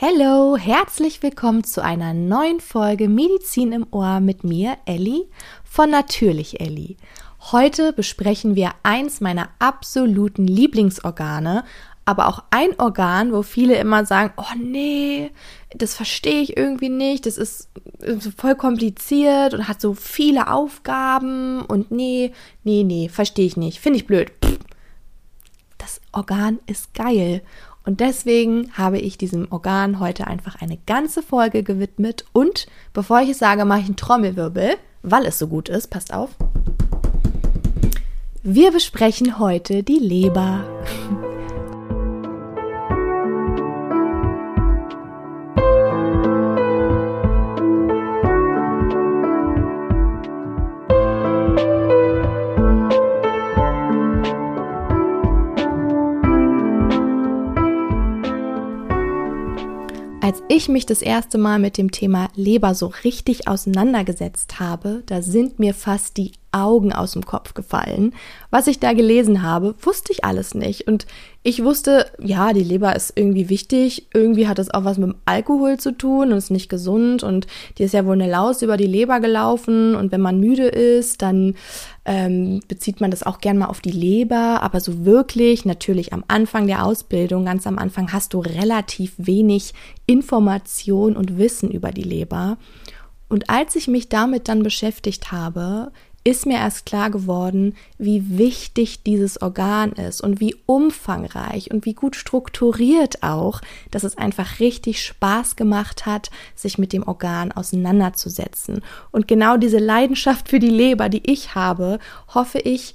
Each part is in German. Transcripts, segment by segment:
Hallo, herzlich willkommen zu einer neuen Folge Medizin im Ohr mit mir, Elli von Natürlich Elli. Heute besprechen wir eins meiner absoluten Lieblingsorgane, aber auch ein Organ, wo viele immer sagen, oh nee, das verstehe ich irgendwie nicht, das ist voll kompliziert und hat so viele Aufgaben und nee, nee, nee, verstehe ich nicht, finde ich blöd. Das Organ ist geil und deswegen habe ich diesem Organ heute einfach eine ganze Folge gewidmet. Und bevor ich es sage, mache ich einen Trommelwirbel, weil es so gut ist. Passt auf. Wir besprechen heute die Leber. ich mich das erste Mal mit dem Thema Leber so richtig auseinandergesetzt habe, da sind mir fast die Augen aus dem Kopf gefallen. Was ich da gelesen habe, wusste ich alles nicht. Und ich wusste, ja, die Leber ist irgendwie wichtig. Irgendwie hat es auch was mit dem Alkohol zu tun und ist nicht gesund. Und die ist ja wohl eine Laus über die Leber gelaufen. Und wenn man müde ist, dann ähm, bezieht man das auch gern mal auf die Leber. Aber so wirklich, natürlich am Anfang der Ausbildung, ganz am Anfang, hast du relativ wenig Information und Wissen über die Leber. Und als ich mich damit dann beschäftigt habe, ist mir erst klar geworden, wie wichtig dieses Organ ist und wie umfangreich und wie gut strukturiert auch, dass es einfach richtig Spaß gemacht hat, sich mit dem Organ auseinanderzusetzen. Und genau diese Leidenschaft für die Leber, die ich habe, hoffe ich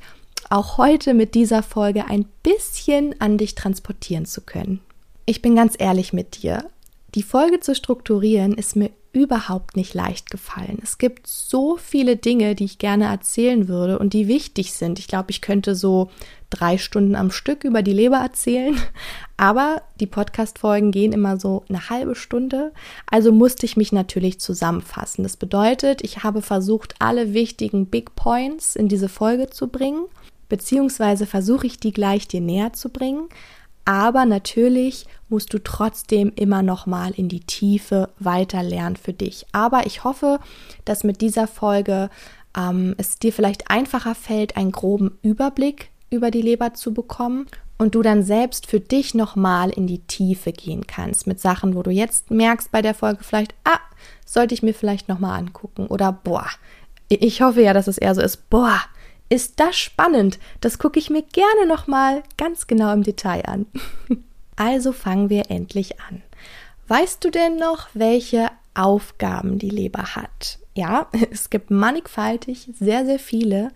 auch heute mit dieser Folge ein bisschen an dich transportieren zu können. Ich bin ganz ehrlich mit dir. Die Folge zu strukturieren ist mir überhaupt nicht leicht gefallen. Es gibt so viele Dinge, die ich gerne erzählen würde und die wichtig sind. Ich glaube, ich könnte so drei Stunden am Stück über die Leber erzählen, aber die Podcast-Folgen gehen immer so eine halbe Stunde. Also musste ich mich natürlich zusammenfassen. Das bedeutet, ich habe versucht, alle wichtigen Big Points in diese Folge zu bringen, beziehungsweise versuche ich die gleich dir näher zu bringen. Aber natürlich musst du trotzdem immer noch mal in die Tiefe weiter lernen für dich. Aber ich hoffe, dass mit dieser Folge ähm, es dir vielleicht einfacher fällt, einen groben Überblick über die Leber zu bekommen und du dann selbst für dich noch mal in die Tiefe gehen kannst mit Sachen, wo du jetzt merkst bei der Folge vielleicht, ah, sollte ich mir vielleicht noch mal angucken oder boah, ich hoffe ja, dass es eher so ist, boah, ist das spannend. Das gucke ich mir gerne noch mal ganz genau im Detail an. Also fangen wir endlich an. Weißt du denn noch, welche Aufgaben die Leber hat? Ja, es gibt mannigfaltig sehr, sehr viele,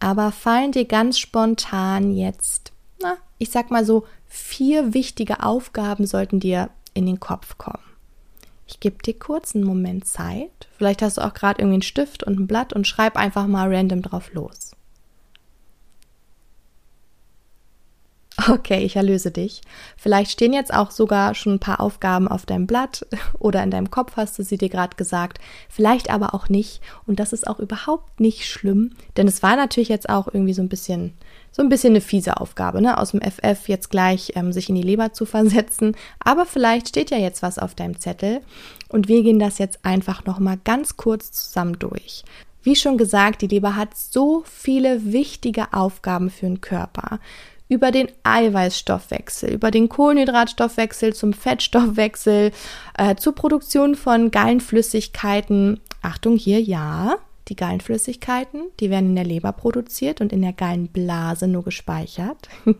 aber fallen dir ganz spontan jetzt, na, ich sag mal so, vier wichtige Aufgaben sollten dir in den Kopf kommen. Ich gebe dir kurz einen Moment Zeit. Vielleicht hast du auch gerade irgendwie einen Stift und ein Blatt und schreib einfach mal random drauf los. Okay, ich erlöse dich. Vielleicht stehen jetzt auch sogar schon ein paar Aufgaben auf deinem Blatt oder in deinem Kopf hast du sie dir gerade gesagt, vielleicht aber auch nicht. Und das ist auch überhaupt nicht schlimm, denn es war natürlich jetzt auch irgendwie so ein bisschen, so ein bisschen eine fiese Aufgabe, ne? Aus dem FF jetzt gleich ähm, sich in die Leber zu versetzen. Aber vielleicht steht ja jetzt was auf deinem Zettel und wir gehen das jetzt einfach nochmal ganz kurz zusammen durch. Wie schon gesagt, die Leber hat so viele wichtige Aufgaben für den Körper über den Eiweißstoffwechsel, über den Kohlenhydratstoffwechsel zum Fettstoffwechsel, äh, zur Produktion von Gallenflüssigkeiten. Achtung hier, ja, die Gallenflüssigkeiten, die werden in der Leber produziert und in der Gallenblase nur gespeichert.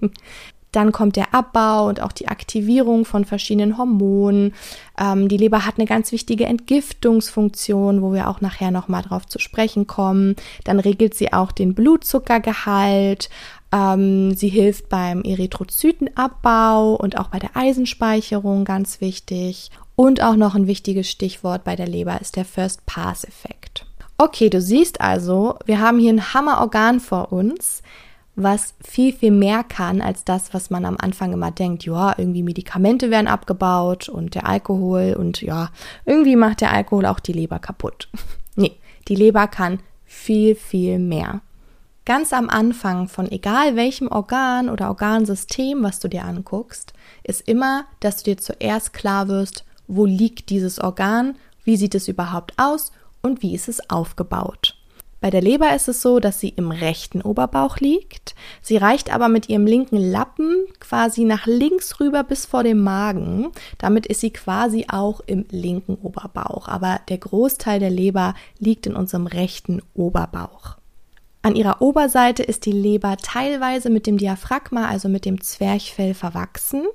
Dann kommt der Abbau und auch die Aktivierung von verschiedenen Hormonen. Ähm, die Leber hat eine ganz wichtige Entgiftungsfunktion, wo wir auch nachher nochmal drauf zu sprechen kommen. Dann regelt sie auch den Blutzuckergehalt. Ähm, sie hilft beim Erythrozytenabbau und auch bei der Eisenspeicherung, ganz wichtig. Und auch noch ein wichtiges Stichwort bei der Leber ist der First Pass Effekt. Okay, du siehst also, wir haben hier ein Hammerorgan vor uns, was viel, viel mehr kann als das, was man am Anfang immer denkt. Ja, irgendwie Medikamente werden abgebaut und der Alkohol und ja, irgendwie macht der Alkohol auch die Leber kaputt. nee, die Leber kann viel, viel mehr ganz am Anfang von egal welchem Organ oder Organsystem, was du dir anguckst, ist immer, dass du dir zuerst klar wirst, wo liegt dieses Organ, wie sieht es überhaupt aus und wie ist es aufgebaut. Bei der Leber ist es so, dass sie im rechten Oberbauch liegt. Sie reicht aber mit ihrem linken Lappen quasi nach links rüber bis vor dem Magen. Damit ist sie quasi auch im linken Oberbauch. Aber der Großteil der Leber liegt in unserem rechten Oberbauch. An ihrer Oberseite ist die Leber teilweise mit dem Diaphragma, also mit dem Zwerchfell, verwachsen.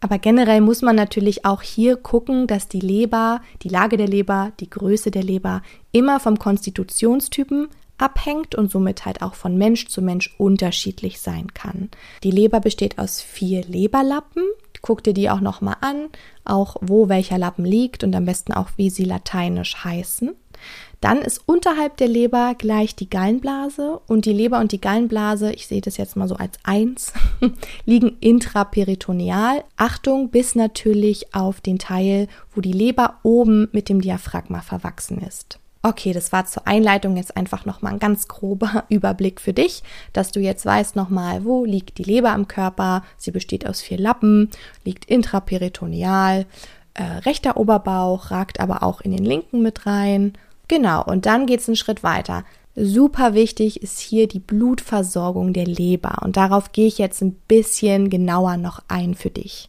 Aber generell muss man natürlich auch hier gucken, dass die Leber, die Lage der Leber, die Größe der Leber immer vom Konstitutionstypen abhängt und somit halt auch von Mensch zu Mensch unterschiedlich sein kann. Die Leber besteht aus vier Leberlappen. Guck dir die auch nochmal an, auch wo welcher Lappen liegt und am besten auch, wie sie lateinisch heißen. Dann ist unterhalb der Leber gleich die Gallenblase und die Leber und die Gallenblase, ich sehe das jetzt mal so als eins, liegen intraperitoneal. Achtung, bis natürlich auf den Teil, wo die Leber oben mit dem Diaphragma verwachsen ist. Okay, das war zur Einleitung jetzt einfach nochmal ein ganz grober Überblick für dich, dass du jetzt weißt nochmal, wo liegt die Leber am Körper. Sie besteht aus vier Lappen, liegt intraperitoneal, äh, rechter Oberbauch, ragt aber auch in den linken mit rein Genau, und dann geht es einen Schritt weiter. Super wichtig ist hier die Blutversorgung der Leber und darauf gehe ich jetzt ein bisschen genauer noch ein für dich.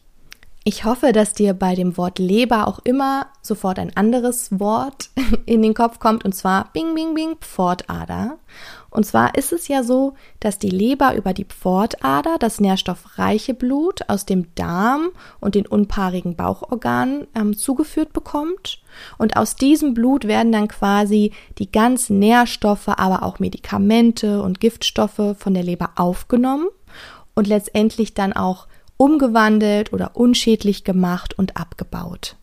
Ich hoffe, dass dir bei dem Wort Leber auch immer sofort ein anderes Wort in den Kopf kommt, und zwar Bing, Bing, Bing, Pfortader. Und zwar ist es ja so, dass die Leber über die Pfortader das nährstoffreiche Blut aus dem Darm und den unpaarigen Bauchorganen ähm, zugeführt bekommt. Und aus diesem Blut werden dann quasi die ganzen Nährstoffe, aber auch Medikamente und Giftstoffe von der Leber aufgenommen und letztendlich dann auch umgewandelt oder unschädlich gemacht und abgebaut.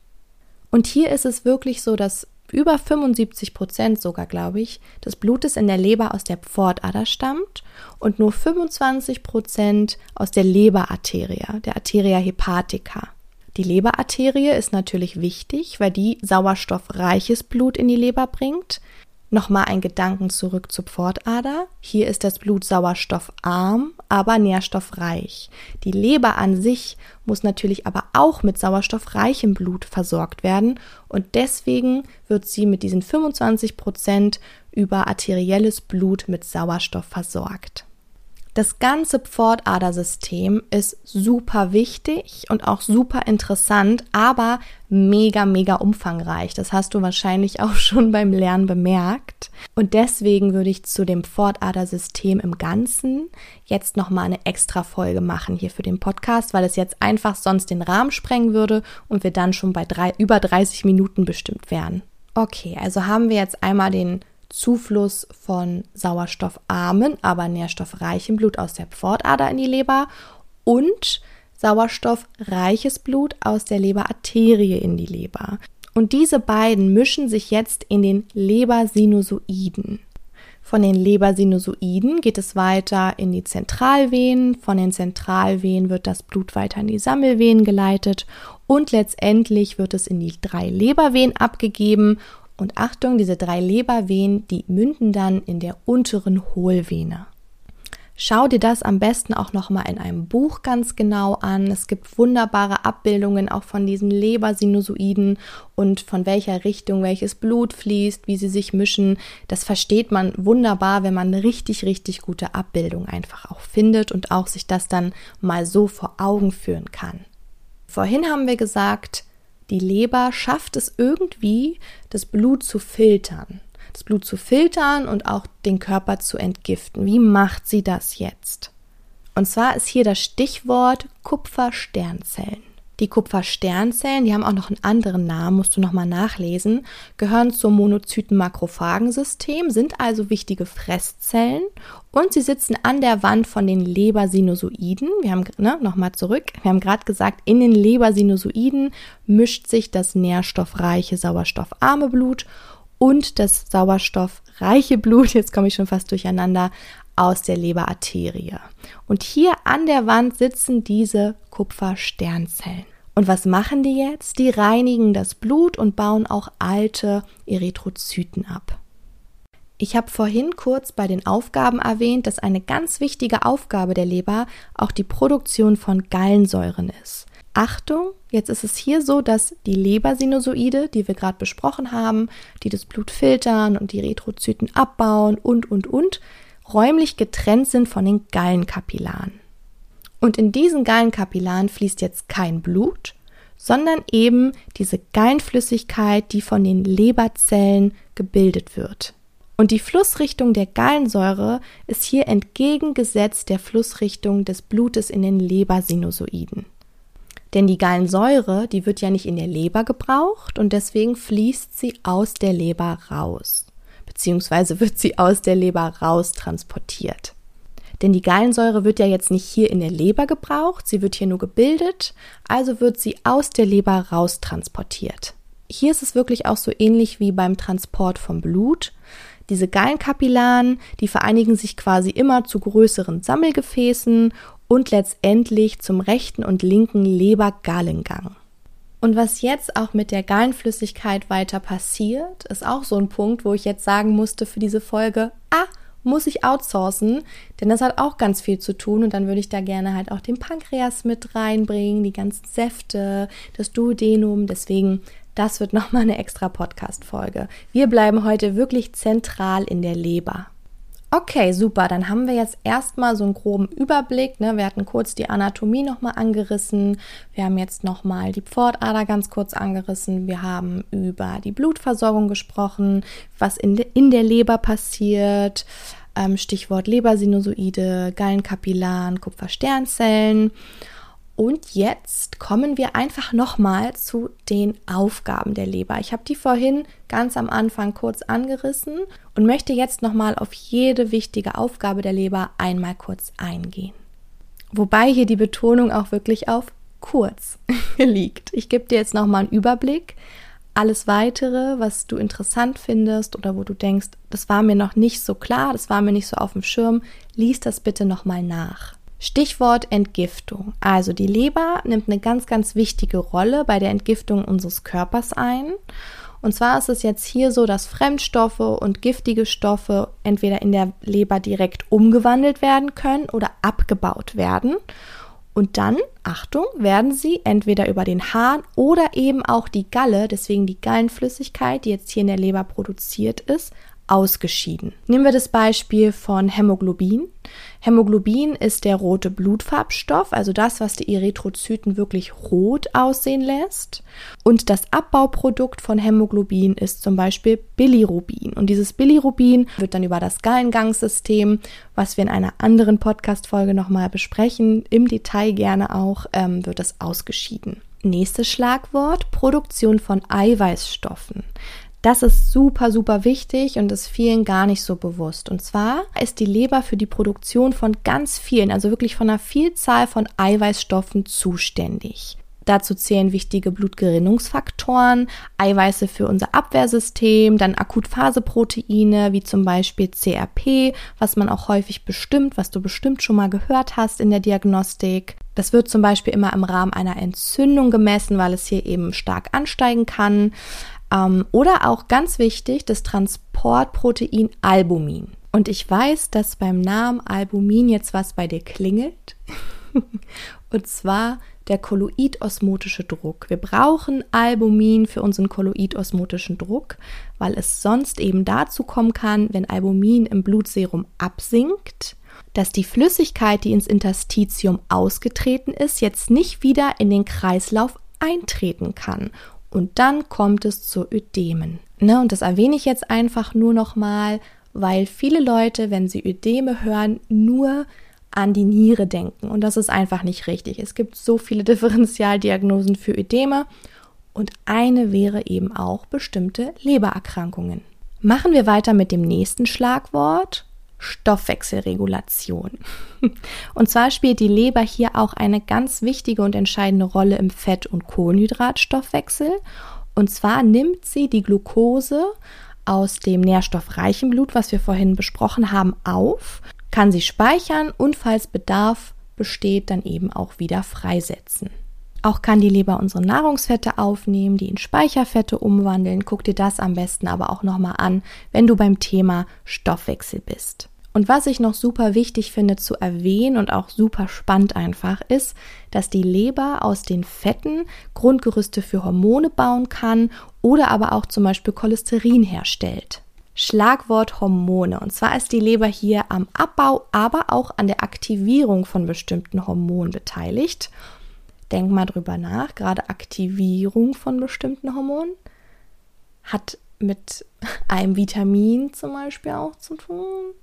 Und hier ist es wirklich so, dass über 75 Prozent sogar, glaube ich, des Blutes in der Leber aus der Pfortader stammt und nur 25 Prozent aus der Leberarterie, der Arteria hepatica. Die Leberarterie ist natürlich wichtig, weil die sauerstoffreiches Blut in die Leber bringt, Nochmal ein Gedanken zurück zur Pfortader. Hier ist das Blut sauerstoffarm, aber nährstoffreich. Die Leber an sich muss natürlich aber auch mit sauerstoffreichem Blut versorgt werden und deswegen wird sie mit diesen 25 Prozent über arterielles Blut mit Sauerstoff versorgt. Das ganze Pfortadersystem ist super wichtig und auch super interessant, aber mega, mega umfangreich. Das hast du wahrscheinlich auch schon beim Lernen bemerkt. Und deswegen würde ich zu dem Pfortadersystem im Ganzen jetzt nochmal eine extra Folge machen hier für den Podcast, weil es jetzt einfach sonst den Rahmen sprengen würde und wir dann schon bei drei, über 30 Minuten bestimmt wären. Okay, also haben wir jetzt einmal den Zufluss von sauerstoffarmen, aber nährstoffreichem Blut aus der Pfortader in die Leber und sauerstoffreiches Blut aus der Leberarterie in die Leber. Und diese beiden mischen sich jetzt in den Lebersinusoiden. Von den Lebersinusoiden geht es weiter in die Zentralvenen, von den Zentralvenen wird das Blut weiter in die Sammelvenen geleitet und letztendlich wird es in die drei Lebervenen abgegeben und Achtung, diese drei Lebervenen, die münden dann in der unteren Hohlvene. Schau dir das am besten auch nochmal in einem Buch ganz genau an. Es gibt wunderbare Abbildungen auch von diesen Lebersinusoiden und von welcher Richtung welches Blut fließt, wie sie sich mischen. Das versteht man wunderbar, wenn man richtig, richtig gute Abbildung einfach auch findet und auch sich das dann mal so vor Augen führen kann. Vorhin haben wir gesagt, die Leber schafft es irgendwie, das Blut zu filtern. Das Blut zu filtern und auch den Körper zu entgiften. Wie macht sie das jetzt? Und zwar ist hier das Stichwort Kupfersternzellen. Die Kupfersternzellen, die haben auch noch einen anderen Namen, musst du nochmal nachlesen, gehören zum Monozyten-Makrophagensystem, sind also wichtige Fresszellen und sie sitzen an der Wand von den Lebersinusoiden. Wir haben, ne, nochmal zurück, wir haben gerade gesagt, in den Lebersinusoiden mischt sich das nährstoffreiche, sauerstoffarme Blut und das sauerstoffreiche Blut, jetzt komme ich schon fast durcheinander, aus der Leberarterie. Und hier an der Wand sitzen diese Kupfersternzellen. Und was machen die jetzt? Die reinigen das Blut und bauen auch alte Erythrozyten ab. Ich habe vorhin kurz bei den Aufgaben erwähnt, dass eine ganz wichtige Aufgabe der Leber auch die Produktion von Gallensäuren ist. Achtung, jetzt ist es hier so, dass die Lebersinusoide, die wir gerade besprochen haben, die das Blut filtern und die Erythrozyten abbauen und, und, und, räumlich getrennt sind von den Gallenkapillaren. Und in diesen Gallenkapillaren fließt jetzt kein Blut, sondern eben diese Gallenflüssigkeit, die von den Leberzellen gebildet wird. Und die Flussrichtung der Gallensäure ist hier entgegengesetzt der Flussrichtung des Blutes in den Lebersinusoiden. Denn die Gallensäure, die wird ja nicht in der Leber gebraucht und deswegen fließt sie aus der Leber raus, beziehungsweise wird sie aus der Leber raus transportiert. Denn die Gallensäure wird ja jetzt nicht hier in der Leber gebraucht, sie wird hier nur gebildet, also wird sie aus der Leber raus transportiert. Hier ist es wirklich auch so ähnlich wie beim Transport vom Blut. Diese Gallenkapillaren, die vereinigen sich quasi immer zu größeren Sammelgefäßen und letztendlich zum rechten und linken Lebergallengang. Und was jetzt auch mit der Gallenflüssigkeit weiter passiert, ist auch so ein Punkt, wo ich jetzt sagen musste für diese Folge, ah, muss ich outsourcen, denn das hat auch ganz viel zu tun und dann würde ich da gerne halt auch den Pankreas mit reinbringen, die ganzen Säfte, das Duodenum, deswegen das wird nochmal eine extra Podcast-Folge. Wir bleiben heute wirklich zentral in der Leber. Okay, super. Dann haben wir jetzt erstmal so einen groben Überblick. Ne? Wir hatten kurz die Anatomie nochmal angerissen. Wir haben jetzt nochmal die Pfortader ganz kurz angerissen. Wir haben über die Blutversorgung gesprochen, was in, de in der Leber passiert. Ähm, Stichwort Lebersinusoide, Gallenkapillaren, Kupfersternzellen. Und jetzt kommen wir einfach nochmal zu den Aufgaben der Leber. Ich habe die vorhin ganz am Anfang kurz angerissen und möchte jetzt nochmal auf jede wichtige Aufgabe der Leber einmal kurz eingehen. Wobei hier die Betonung auch wirklich auf kurz liegt. Ich gebe dir jetzt nochmal einen Überblick. Alles weitere, was du interessant findest oder wo du denkst, das war mir noch nicht so klar, das war mir nicht so auf dem Schirm, lies das bitte nochmal nach. Stichwort Entgiftung. Also die Leber nimmt eine ganz, ganz wichtige Rolle bei der Entgiftung unseres Körpers ein. Und zwar ist es jetzt hier so, dass Fremdstoffe und giftige Stoffe entweder in der Leber direkt umgewandelt werden können oder abgebaut werden. Und dann, Achtung, werden sie entweder über den Hahn oder eben auch die Galle, deswegen die Gallenflüssigkeit, die jetzt hier in der Leber produziert ist, ausgeschieden. Nehmen wir das Beispiel von Hämoglobin. Hämoglobin ist der rote Blutfarbstoff, also das, was die Erythrozyten wirklich rot aussehen lässt. Und das Abbauprodukt von Hämoglobin ist zum Beispiel Bilirubin. Und dieses Bilirubin wird dann über das Gallengangssystem, was wir in einer anderen Podcast-Folge nochmal besprechen, im Detail gerne auch, ähm, wird es ausgeschieden. Nächstes Schlagwort, Produktion von Eiweißstoffen. Das ist super, super wichtig und ist vielen gar nicht so bewusst. Und zwar ist die Leber für die Produktion von ganz vielen, also wirklich von einer Vielzahl von Eiweißstoffen zuständig. Dazu zählen wichtige Blutgerinnungsfaktoren, Eiweiße für unser Abwehrsystem, dann Akutphaseproteine wie zum Beispiel CRP, was man auch häufig bestimmt, was du bestimmt schon mal gehört hast in der Diagnostik. Das wird zum Beispiel immer im Rahmen einer Entzündung gemessen, weil es hier eben stark ansteigen kann. Ähm, oder auch ganz wichtig, das Transportprotein Albumin. Und ich weiß, dass beim Namen Albumin jetzt was bei dir klingelt. Und zwar der kolloidosmotische Druck. Wir brauchen Albumin für unseren kolloidosmotischen Druck, weil es sonst eben dazu kommen kann, wenn Albumin im Blutserum absinkt, dass die Flüssigkeit, die ins Interstitium ausgetreten ist, jetzt nicht wieder in den Kreislauf eintreten kann und dann kommt es zu Ödemen. Ne, und das erwähne ich jetzt einfach nur nochmal, weil viele Leute, wenn sie Ödeme hören, nur an die Niere denken. Und das ist einfach nicht richtig. Es gibt so viele Differentialdiagnosen für Ödeme und eine wäre eben auch bestimmte Lebererkrankungen. Machen wir weiter mit dem nächsten Schlagwort Stoffwechselregulation. Und zwar spielt die Leber hier auch eine ganz wichtige und entscheidende Rolle im Fett- und Kohlenhydratstoffwechsel. Und zwar nimmt sie die Glucose aus dem nährstoffreichen Blut, was wir vorhin besprochen haben, auf, kann sie speichern und falls Bedarf besteht, dann eben auch wieder freisetzen. Auch kann die Leber unsere Nahrungsfette aufnehmen, die in Speicherfette umwandeln. Guck dir das am besten aber auch nochmal an, wenn du beim Thema Stoffwechsel bist. Und was ich noch super wichtig finde zu erwähnen und auch super spannend einfach ist, dass die Leber aus den Fetten Grundgerüste für Hormone bauen kann oder aber auch zum Beispiel Cholesterin herstellt. Schlagwort Hormone. Und zwar ist die Leber hier am Abbau, aber auch an der Aktivierung von bestimmten Hormonen beteiligt. Denk mal drüber nach. Gerade Aktivierung von bestimmten Hormonen hat mit einem Vitamin zum Beispiel auch zu tun,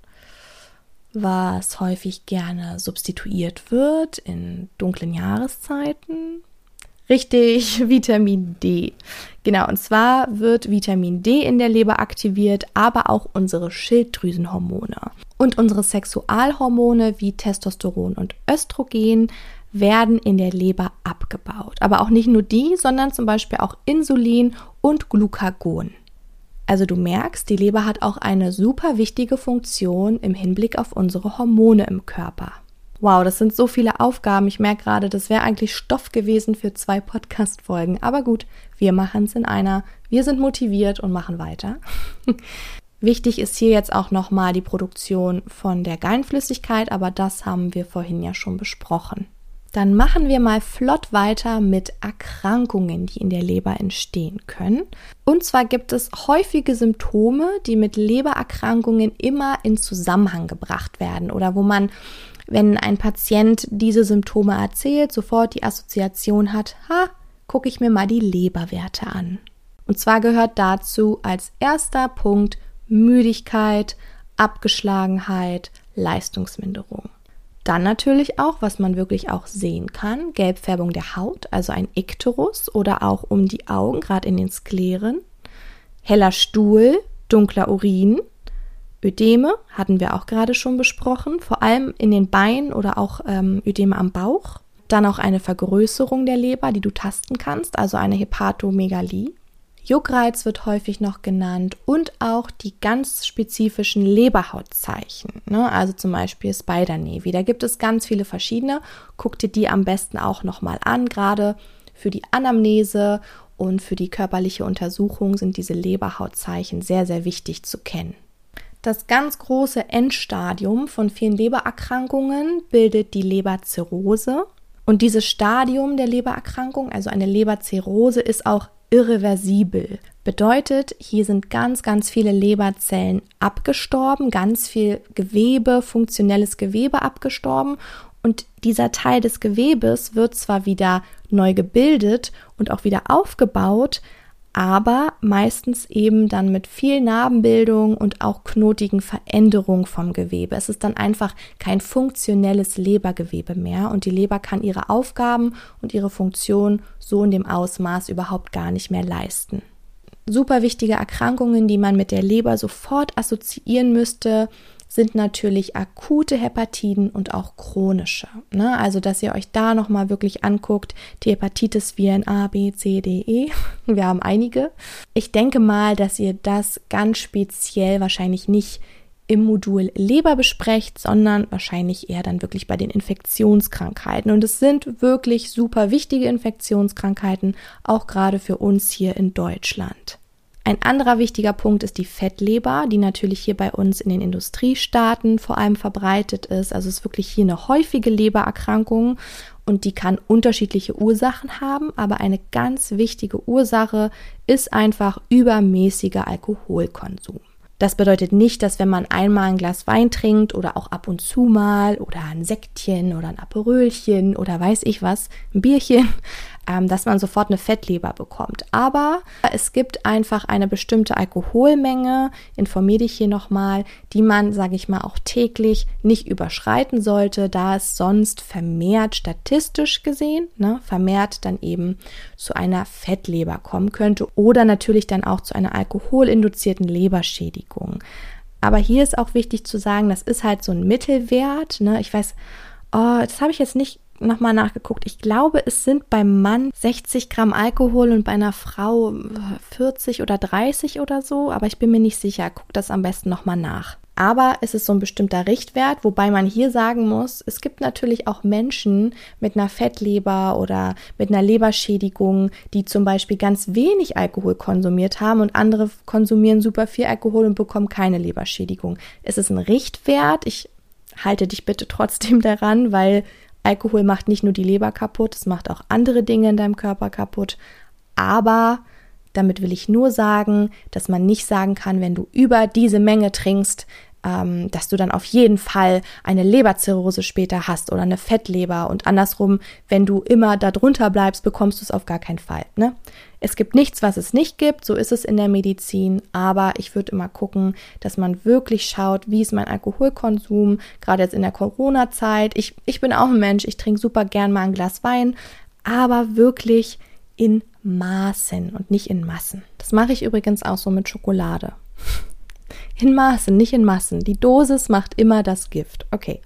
was häufig gerne substituiert wird in dunklen Jahreszeiten. Richtig, Vitamin D. Genau, und zwar wird Vitamin D in der Leber aktiviert, aber auch unsere Schilddrüsenhormone. Und unsere Sexualhormone wie Testosteron und Östrogen werden in der Leber abgebaut. Aber auch nicht nur die, sondern zum Beispiel auch Insulin und Glucagon. Also du merkst, die Leber hat auch eine super wichtige Funktion im Hinblick auf unsere Hormone im Körper. Wow, das sind so viele Aufgaben. Ich merke gerade, das wäre eigentlich Stoff gewesen für zwei Podcast-Folgen. Aber gut, wir machen es in einer. Wir sind motiviert und machen weiter. Wichtig ist hier jetzt auch nochmal die Produktion von der Gallenflüssigkeit, aber das haben wir vorhin ja schon besprochen. Dann machen wir mal flott weiter mit Erkrankungen, die in der Leber entstehen können. Und zwar gibt es häufige Symptome, die mit Lebererkrankungen immer in Zusammenhang gebracht werden oder wo man, wenn ein Patient diese Symptome erzählt, sofort die Assoziation hat, ha, gucke ich mir mal die Leberwerte an. Und zwar gehört dazu als erster Punkt Müdigkeit, Abgeschlagenheit, Leistungsminderung. Dann natürlich auch, was man wirklich auch sehen kann, Gelbfärbung der Haut, also ein Ikterus oder auch um die Augen, gerade in den Skleren. Heller Stuhl, dunkler Urin. Ödeme hatten wir auch gerade schon besprochen, vor allem in den Beinen oder auch ähm, Ödeme am Bauch. Dann auch eine Vergrößerung der Leber, die du tasten kannst, also eine Hepatomegalie. Juckreiz wird häufig noch genannt und auch die ganz spezifischen Leberhautzeichen, ne? also zum Beispiel Spider Navy. Da gibt es ganz viele verschiedene. Guck dir die am besten auch nochmal an, gerade für die Anamnese und für die körperliche Untersuchung sind diese Leberhautzeichen sehr, sehr wichtig zu kennen. Das ganz große Endstadium von vielen Lebererkrankungen bildet die Leberzirrhose. Und dieses Stadium der Lebererkrankung, also eine Leberzirrhose, ist auch irreversibel. Bedeutet, hier sind ganz, ganz viele Leberzellen abgestorben, ganz viel Gewebe, funktionelles Gewebe abgestorben und dieser Teil des Gewebes wird zwar wieder neu gebildet und auch wieder aufgebaut, aber meistens eben dann mit viel Narbenbildung und auch knotigen Veränderungen vom Gewebe. Es ist dann einfach kein funktionelles Lebergewebe mehr und die Leber kann ihre Aufgaben und ihre Funktion so in dem Ausmaß überhaupt gar nicht mehr leisten. Super wichtige Erkrankungen, die man mit der Leber sofort assoziieren müsste, sind natürlich akute Hepatiden und auch chronische. Ne? Also, dass ihr euch da nochmal wirklich anguckt, die Hepatitis-Viren A, B, C, D, E. Wir haben einige. Ich denke mal, dass ihr das ganz speziell wahrscheinlich nicht im Modul Leber besprecht, sondern wahrscheinlich eher dann wirklich bei den Infektionskrankheiten. Und es sind wirklich super wichtige Infektionskrankheiten, auch gerade für uns hier in Deutschland. Ein anderer wichtiger Punkt ist die Fettleber, die natürlich hier bei uns in den Industriestaaten vor allem verbreitet ist. Also es ist wirklich hier eine häufige Lebererkrankung und die kann unterschiedliche Ursachen haben, aber eine ganz wichtige Ursache ist einfach übermäßiger Alkoholkonsum. Das bedeutet nicht, dass wenn man einmal ein Glas Wein trinkt oder auch ab und zu mal oder ein Sektchen oder ein Aperölchen oder weiß ich was, ein Bierchen, dass man sofort eine Fettleber bekommt. Aber es gibt einfach eine bestimmte Alkoholmenge, informiere dich hier nochmal, die man, sage ich mal, auch täglich nicht überschreiten sollte, da es sonst vermehrt statistisch gesehen, ne, vermehrt dann eben zu einer Fettleber kommen könnte oder natürlich dann auch zu einer alkoholinduzierten Leberschädigung. Aber hier ist auch wichtig zu sagen, das ist halt so ein Mittelwert. Ne? Ich weiß, oh, das habe ich jetzt nicht nochmal nachgeguckt. Ich glaube, es sind beim Mann 60 Gramm Alkohol und bei einer Frau 40 oder 30 oder so, aber ich bin mir nicht sicher. Guck das am besten nochmal nach. Aber es ist so ein bestimmter Richtwert, wobei man hier sagen muss, es gibt natürlich auch Menschen mit einer Fettleber oder mit einer Leberschädigung, die zum Beispiel ganz wenig Alkohol konsumiert haben und andere konsumieren super viel Alkohol und bekommen keine Leberschädigung. Es ist ein Richtwert. Ich halte dich bitte trotzdem daran, weil Alkohol macht nicht nur die Leber kaputt, es macht auch andere Dinge in deinem Körper kaputt. Aber damit will ich nur sagen, dass man nicht sagen kann, wenn du über diese Menge trinkst, ähm, dass du dann auf jeden Fall eine Leberzirrhose später hast oder eine Fettleber und andersrum, wenn du immer da drunter bleibst, bekommst du es auf gar keinen Fall. Ne? Es gibt nichts, was es nicht gibt, so ist es in der Medizin, aber ich würde immer gucken, dass man wirklich schaut, wie ist mein Alkoholkonsum, gerade jetzt in der Corona-Zeit. Ich, ich bin auch ein Mensch, ich trinke super gern mal ein Glas Wein, aber wirklich in Maßen und nicht in Massen. Das mache ich übrigens auch so mit Schokolade. In Maßen, nicht in Massen. Die Dosis macht immer das Gift. Okay,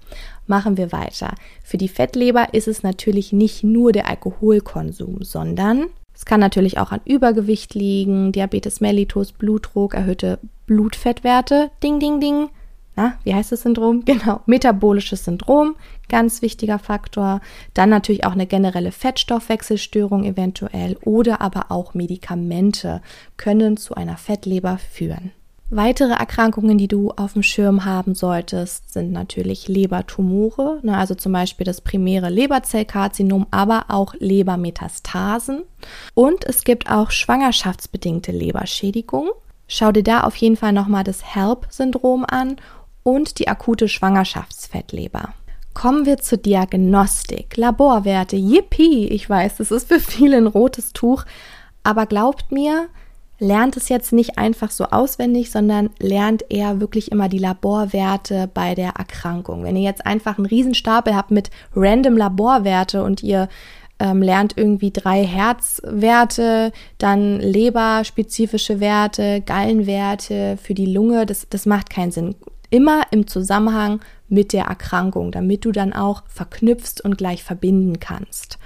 machen wir weiter. Für die Fettleber ist es natürlich nicht nur der Alkoholkonsum, sondern es kann natürlich auch an Übergewicht liegen, Diabetes mellitus, Blutdruck, erhöhte Blutfettwerte, ding, ding, ding, na, wie heißt das Syndrom? Genau, metabolisches Syndrom, ganz wichtiger Faktor. Dann natürlich auch eine generelle Fettstoffwechselstörung eventuell oder aber auch Medikamente können zu einer Fettleber führen. Weitere Erkrankungen, die du auf dem Schirm haben solltest, sind natürlich Lebertumore, ne, also zum Beispiel das primäre Leberzellkarzinom, aber auch Lebermetastasen. Und es gibt auch schwangerschaftsbedingte Leberschädigungen. Schau dir da auf jeden Fall nochmal das HELP-Syndrom an und die akute Schwangerschaftsfettleber. Kommen wir zur Diagnostik. Laborwerte, yippie! Ich weiß, das ist für viele ein rotes Tuch, aber glaubt mir, lernt es jetzt nicht einfach so auswendig, sondern lernt eher wirklich immer die Laborwerte bei der Erkrankung. Wenn ihr jetzt einfach einen Riesenstapel habt mit random Laborwerte und ihr ähm, lernt irgendwie drei Herzwerte, dann leberspezifische Werte, Gallenwerte für die Lunge, das, das macht keinen Sinn immer im Zusammenhang mit der Erkrankung, damit du dann auch verknüpfst und gleich verbinden kannst.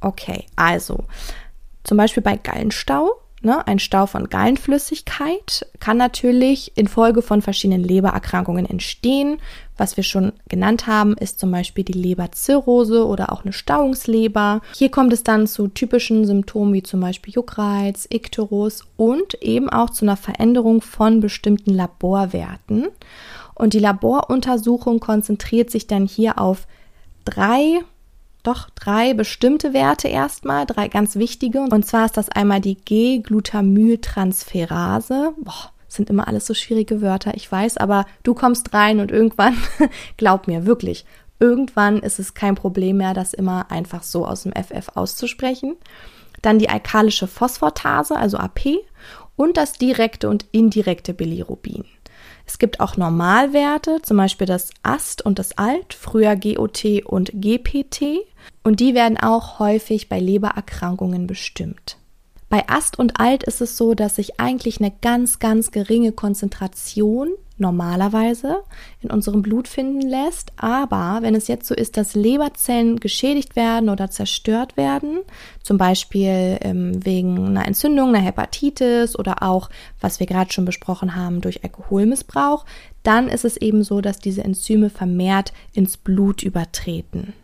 Okay, also zum Beispiel bei Gallenstau Ne, ein Stau von Gallenflüssigkeit kann natürlich infolge von verschiedenen Lebererkrankungen entstehen. Was wir schon genannt haben, ist zum Beispiel die Leberzirrhose oder auch eine Stauungsleber. Hier kommt es dann zu typischen Symptomen wie zum Beispiel Juckreiz, Ikterus und eben auch zu einer Veränderung von bestimmten Laborwerten. Und die Laboruntersuchung konzentriert sich dann hier auf drei doch drei bestimmte Werte erstmal, drei ganz wichtige. Und zwar ist das einmal die G-Glutamyltransferase. Boah, sind immer alles so schwierige Wörter, ich weiß, aber du kommst rein und irgendwann, glaub mir, wirklich, irgendwann ist es kein Problem mehr, das immer einfach so aus dem FF auszusprechen. Dann die alkalische Phosphortase, also AP, und das direkte und indirekte Bilirubin. Es gibt auch Normalwerte, zum Beispiel das AST und das ALT, früher GOT und GPT, und die werden auch häufig bei Lebererkrankungen bestimmt. Bei Ast und Alt ist es so, dass sich eigentlich eine ganz, ganz geringe Konzentration normalerweise in unserem Blut finden lässt. Aber wenn es jetzt so ist, dass Leberzellen geschädigt werden oder zerstört werden, zum Beispiel ähm, wegen einer Entzündung, einer Hepatitis oder auch, was wir gerade schon besprochen haben, durch Alkoholmissbrauch, dann ist es eben so, dass diese Enzyme vermehrt ins Blut übertreten.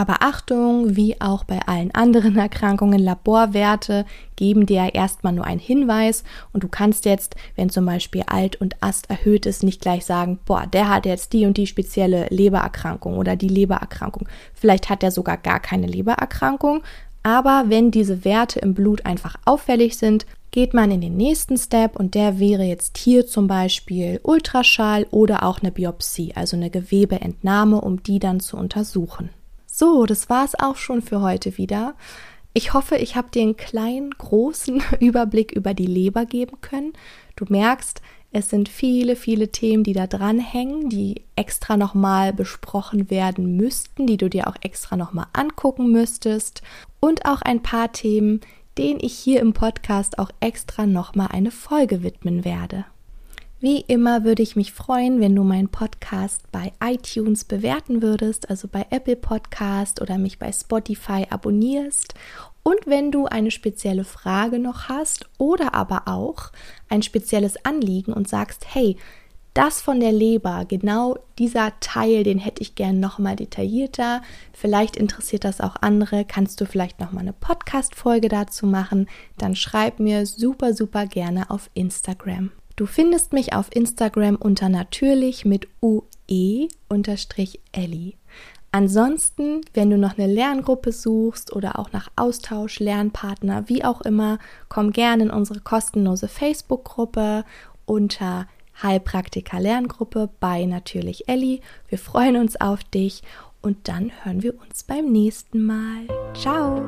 Aber Achtung, wie auch bei allen anderen Erkrankungen, Laborwerte geben dir erstmal nur einen Hinweis und du kannst jetzt, wenn zum Beispiel Alt und Ast erhöht ist, nicht gleich sagen, boah, der hat jetzt die und die spezielle Lebererkrankung oder die Lebererkrankung. Vielleicht hat er sogar gar keine Lebererkrankung, aber wenn diese Werte im Blut einfach auffällig sind, geht man in den nächsten Step und der wäre jetzt hier zum Beispiel Ultraschall oder auch eine Biopsie, also eine Gewebeentnahme, um die dann zu untersuchen. So, das war es auch schon für heute wieder. Ich hoffe, ich habe dir einen kleinen, großen Überblick über die Leber geben können. Du merkst, es sind viele, viele Themen, die da dranhängen, die extra nochmal besprochen werden müssten, die du dir auch extra nochmal angucken müsstest. Und auch ein paar Themen, denen ich hier im Podcast auch extra nochmal eine Folge widmen werde. Wie immer würde ich mich freuen, wenn du meinen Podcast bei iTunes bewerten würdest, also bei Apple Podcast oder mich bei Spotify abonnierst. Und wenn du eine spezielle Frage noch hast oder aber auch ein spezielles Anliegen und sagst, hey, das von der Leber, genau dieser Teil, den hätte ich gern nochmal detaillierter. Vielleicht interessiert das auch andere. Kannst du vielleicht nochmal eine Podcast-Folge dazu machen? Dann schreib mir super, super gerne auf Instagram. Du findest mich auf Instagram unter natürlich mit ue-ellie. Ansonsten, wenn du noch eine Lerngruppe suchst oder auch nach Austausch, Lernpartner, wie auch immer, komm gerne in unsere kostenlose Facebook-Gruppe unter Heilpraktiker Lerngruppe bei natürlich Elli. Wir freuen uns auf dich und dann hören wir uns beim nächsten Mal. Ciao!